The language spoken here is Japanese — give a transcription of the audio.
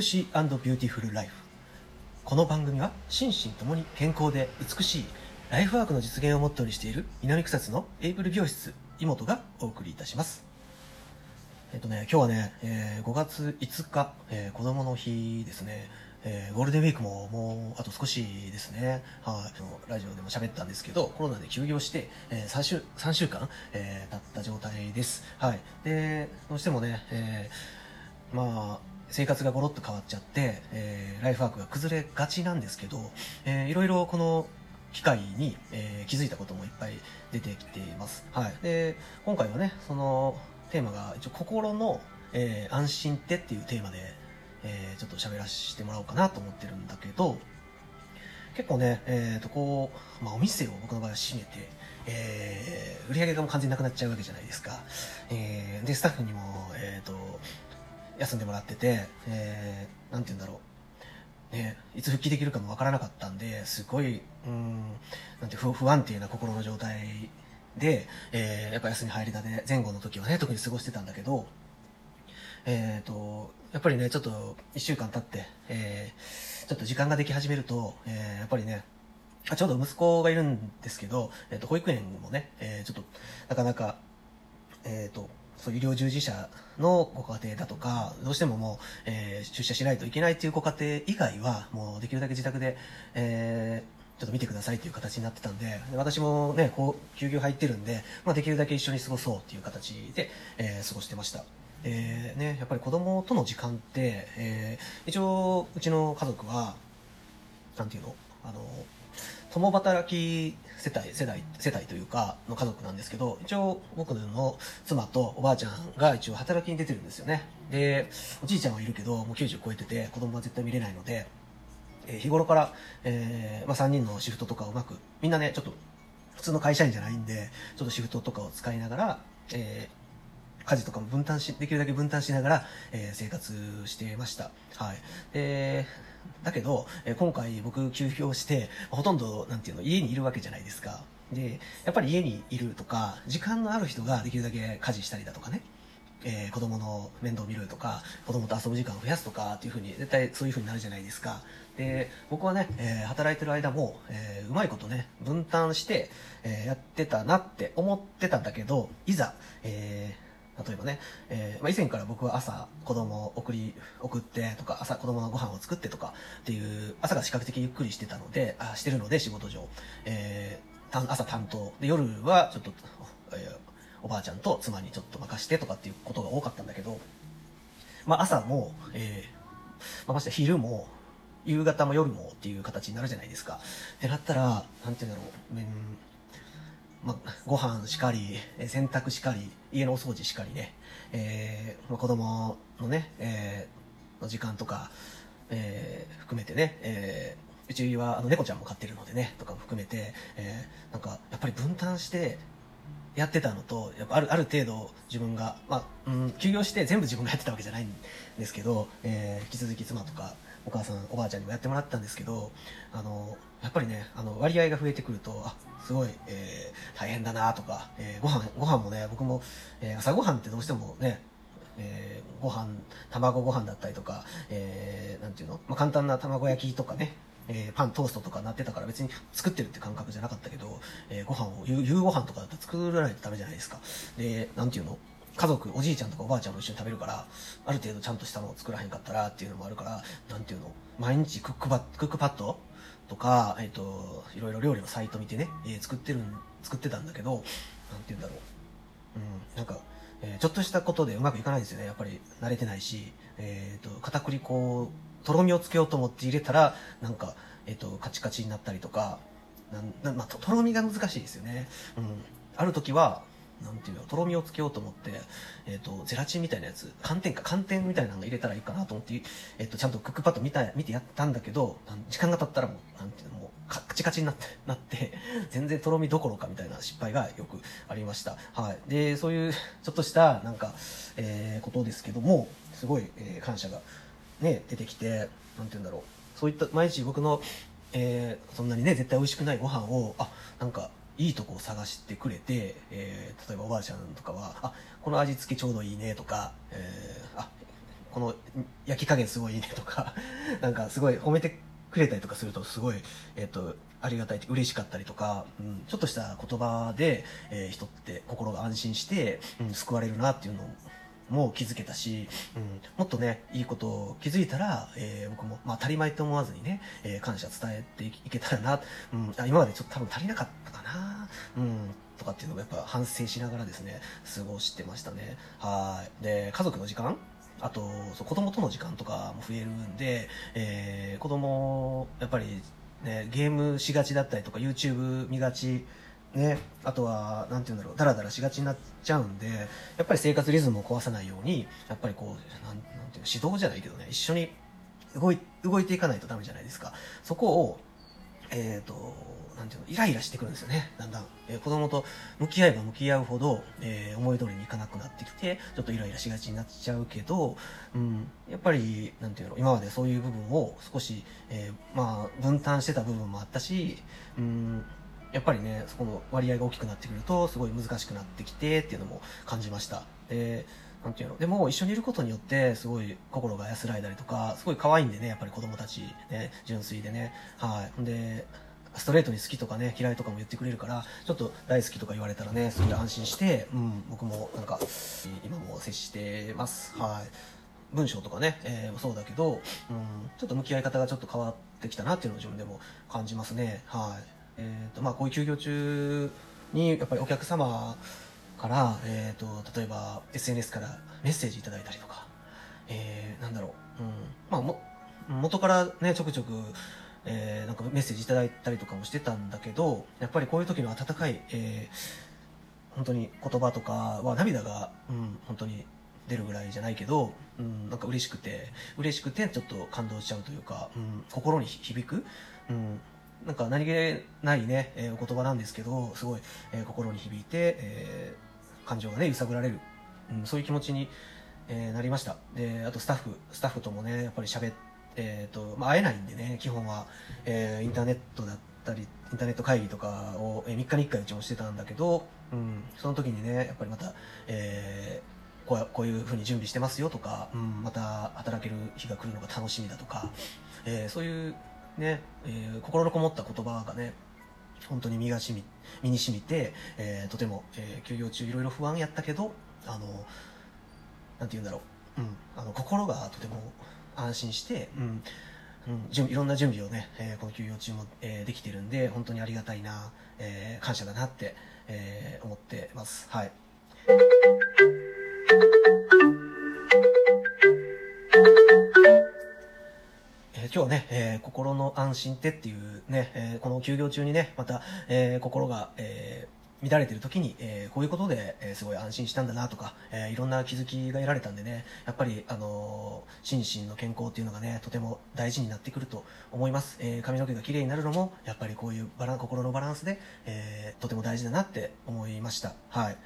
ルシービューティフルライフこの番組は心身ともに健康で美しいライフワークの実現をモットーにしている南草津のエイブル美容室妹がお送りいたします。えっとね今日はね、えー5月5日、えー子供の日ですね。えーゴールデンウィークももうあと少しですね、はい、ラジオでも喋ったんですけど、コロナで休業して、えー3週、3週間、えー経った状態です。はい。で、どうしてもね、えーまあ、生活がゴロッと変わっちゃって、えーライフワークが崩れがちなんですけど、えーいろいろこの機会に、えー気づいたこともいっぱい出てきています。はい。で、今回はね、そのテーマが一応心の、えー安心ってっていうテーマで、えーちょっと喋らせてもらおうかなと思ってるんだけど、結構ね、えっ、と、こう、まあ、お店を僕の場合は閉めて、えー売り上げがもう完全になくなっちゃうわけじゃないですか。えーで、スタッフにも、えっ、と、休んでもらってて、えーなんて言うんだろう。ね、いつ復帰できるかもわからなかったんで、すごい、うん、なんて不安定な心の状態で、えーやっぱ休み入りだね、前後の時はね、特に過ごしてたんだけど、えっ、と、やっぱりね、ちょっと一週間経って、えーちょっと時間ができ始めると、えーやっぱりね、ちょうど息子がいるんですけど、えっ、と、保育園もね、えーちょっと、なかなか、えっ、と、そう医療従事者のご家庭だとか、どうしてももう、えー出社しないといけないというご家庭以外は、もうできるだけ自宅で、えーちょっと見てくださいという形になってたんで、私もね、こう、休業入ってるんで、まあできるだけ一緒に過ごそうっていう形で、えー過ごしてました。でね、やっぱり子供との時間って、えー一応、うちの家族は、なんていうのあの、共働き世帯、世代、世帯というか、の家族なんですけど、一応僕の妻とおばあちゃんが一応働きに出てるんですよね。で、おじいちゃんはいるけど、もう90超えてて、子供は絶対見れないので、えー日頃から、えーまあ、3人のシフトとかをうまく、みんなね、ちょっと、普通の会社員じゃないんで、ちょっとシフトとかを使いながら、えー家事とかも分担し、できるだけ分担しながら、えー生活してました。はい。で、だけど、え今回僕休業して、ほとんど、なんていうの、家にいるわけじゃないですか。で、やっぱり家にいるとか、時間のある人ができるだけ家事したりだとかね、えー子供の面倒を見るとか、子供と遊ぶ時間を増やすとかっていうふうに、絶対そういうふうになるじゃないですか。で、僕はね、えー働いてる間も、えーうまいことね、分担して、えやってたなって思ってたんだけど、いざ、えー例えばね、えーまあ、以前から僕は朝子供を送り、送ってとか、朝子供のご飯を作ってとかっていう、朝が比較的ゆっくりしてたので、あしてるので仕事上、えー朝担当。で、夜はちょっと、えおばあちゃんと妻にちょっと任してとかっていうことが多かったんだけど、まあ朝も、えーまあ、まして昼も、夕方も夜もっていう形になるじゃないですか。ってなったら、なんていうんだろう、うんまあ、ご飯しかり、洗濯しかり、家のお掃除しかりね、えーまあ、子供のね、えーの時間とか、えー含めてね、えーうちはあの猫ちゃんも飼ってるのでね、とかも含めて、えーなんかやっぱり分担してやってたのと、やっぱあるある程度自分が、まあ、うん、休業して全部自分がやってたわけじゃないんですけど、えー引き続き妻とかお母さん、おばあちゃんにもやってもらったんですけど、あの、やっぱりね、あの、割合が増えてくると、あ、すごい、えー大変だなとか、えーご飯、ご飯もね、僕も、えー朝ごはんってどうしてもね、えーご飯、卵ご飯だったりとか、えーていうのまあ、簡単な卵焼きとかね、えーパン、トーストとかなってたから別に作ってるって感覚じゃなかったけど、えーご飯を、夕夕ご飯とかだったら作らないとダメじゃないですか。で、なんていうの家族、おじいちゃんとかおばあちゃんも一緒に食べるから、ある程度ちゃんとしたのを作らへんかったらっていうのもあるから、なんていうの毎日クックパックックパッドとか、えっ、と、いろいろ料理のサイト見てね、えー作ってる、作ってたんだけど、なんて言うんだろう。うん、なんか、えーちょっとしたことでうまくいかないんですよね。やっぱり慣れてないし、えっ、と、片栗粉を、とろみをつけようと思って入れたら、なんか、えっ、と、カチカチになったりとか、なんなまあ、とろみが難しいですよね。うん。ある時は、なんていうの、とろみをつけようと思って、えっ、と、ゼラチンみたいなやつ、寒天か、寒天みたいなの入れたらいいかなと思って、えっ、と、ちゃんとクックパッド見た、見てやったんだけど、時間が経ったらもう、なんていうの、もう、カチカチになって、なって、全然とろみどころかみたいな失敗がよくありました。はい。で、そういう、ちょっとした、なんか、えーことですけども、すごい、えー感謝が、ね、出てきて、なんて言うんだろう。そういった、毎日僕の、えーそんなにね、絶対美味しくないご飯を、あ、なんか、いいとこを探してくれて、えー例えばおばあちゃんとかは、あ、この味付けちょうどいいねとか、えーあ、この焼き加減すごいいいねとか、なんかすごい褒めてくれたりとかすると、すごい、えっ、と、ありがたい、嬉しかったりとか、うん、ちょっとした言葉で、えー、人って心が安心して、うん、救われるなっていうのをも気づけたし、うん、もっとね、いいことを気づいたら、えー、僕も、まあ、当たり前と思わずにね、えー、感謝伝えていけたらな、うん、あ今までちょっと多分足りなかったかな、うん、とかっていうのもやっぱ反省しながらですね、過ごしてましたね。はい。で、家族の時間あと、そう子供との時間とかも増えるんで、えー、子供、やっぱりね、ゲームしがちだったりとか、YouTube 見がち、ね、あとは、なんて言うんだろう、ダラダラしがちになっちゃうんで、やっぱり生活リズムを壊さないように、やっぱりこう、なんなんていうの、指導じゃないけどね、一緒に動い、動いていかないとダメじゃないですか。そこを、えっ、ー、と、なんていうの、イライラしてくるんですよね、だんだん。えー、子供と向き合えば向き合うほど、えー、思い通りにいかなくなってきて、ちょっとイライラしがちになっちゃうけど、うん、やっぱり、なんていうの、今までそういう部分を少し、えー、まあ、分担してた部分もあったし、うん、やっぱりね、そこの割合が大きくなってくると、すごい難しくなってきてっていうのも感じました。で、なんていうの？でも一緒にいることによってすごい心が安らいだりとかすごい可愛いんでねやっぱり子供たちね純粋でね。はい。でストレートに好きとかね嫌いとかも言ってくれるからちょっと大好きとか言われたらねすごい安心して、うん、僕もなんか今も接してます。はい。文章とかね、えー、そうだけど、うん、ちょっと向き合い方がちょっと変わってきたなっていうのを自分でも感じますね。はい。えーとまあ、こういう休業中にやっぱりお客様から、えーと、例えば SNS からメッセージいただいたりとか、えー、なんだろう、うんまあ、も元からねちょくちょく、えー、なんかメッセージいただいたりとかもしてたんだけどやっぱりこういう時の温かい、えー、本当に言葉とかは涙が、うん、本当に出るぐらいじゃないけど、うん、なんか嬉しくて嬉しくてちょっと感動しちゃうというか、うん、心に響く、うん、なんか何気ないね、えー、お言葉なんですけどすごい、えー、心に響いて、えー感情がね揺さぶられる、うん、そういう気持ちに、え、なりました。であとスタッフスタッフともねやっぱり喋ってえーとまあ、会えないんでね基本は、え、インターネットだったりインターネット会議とかを、えー、3日に1回うちもしてたんだけど、うん、その時にねやっぱりまた、え、こうこういうふうに準備してますよとか、うん、また働ける日が来るのが楽しみだとか、え、そういうね、えー、心のこもった言葉がね本当に身がしみ身にしみて、えー、とても、えー、休業中いろいろ不安やったけどあのなんて言うんだろう、うん、あの心がとても安心して、うんうん、いろんな準備をね、えー、この休業中も、えー、できてるんで本当にありがたいな、えー、感謝だなって、えー、思ってます。はい今日ね、えー、心の安心ってっていうね、えー、この休業中にね、また、えー、心が、え乱れてる時に、えー、こういうことで、えー、すごい安心したんだなとか、えー、いろんな気づきが得られたんでね、やっぱり、あの心身の健康っていうのがね、とても大事になってくると思います。え髪の毛が綺麗になるのも、やっぱりこういうバラン心のバランスで、えとても大事だなって思いました。はい。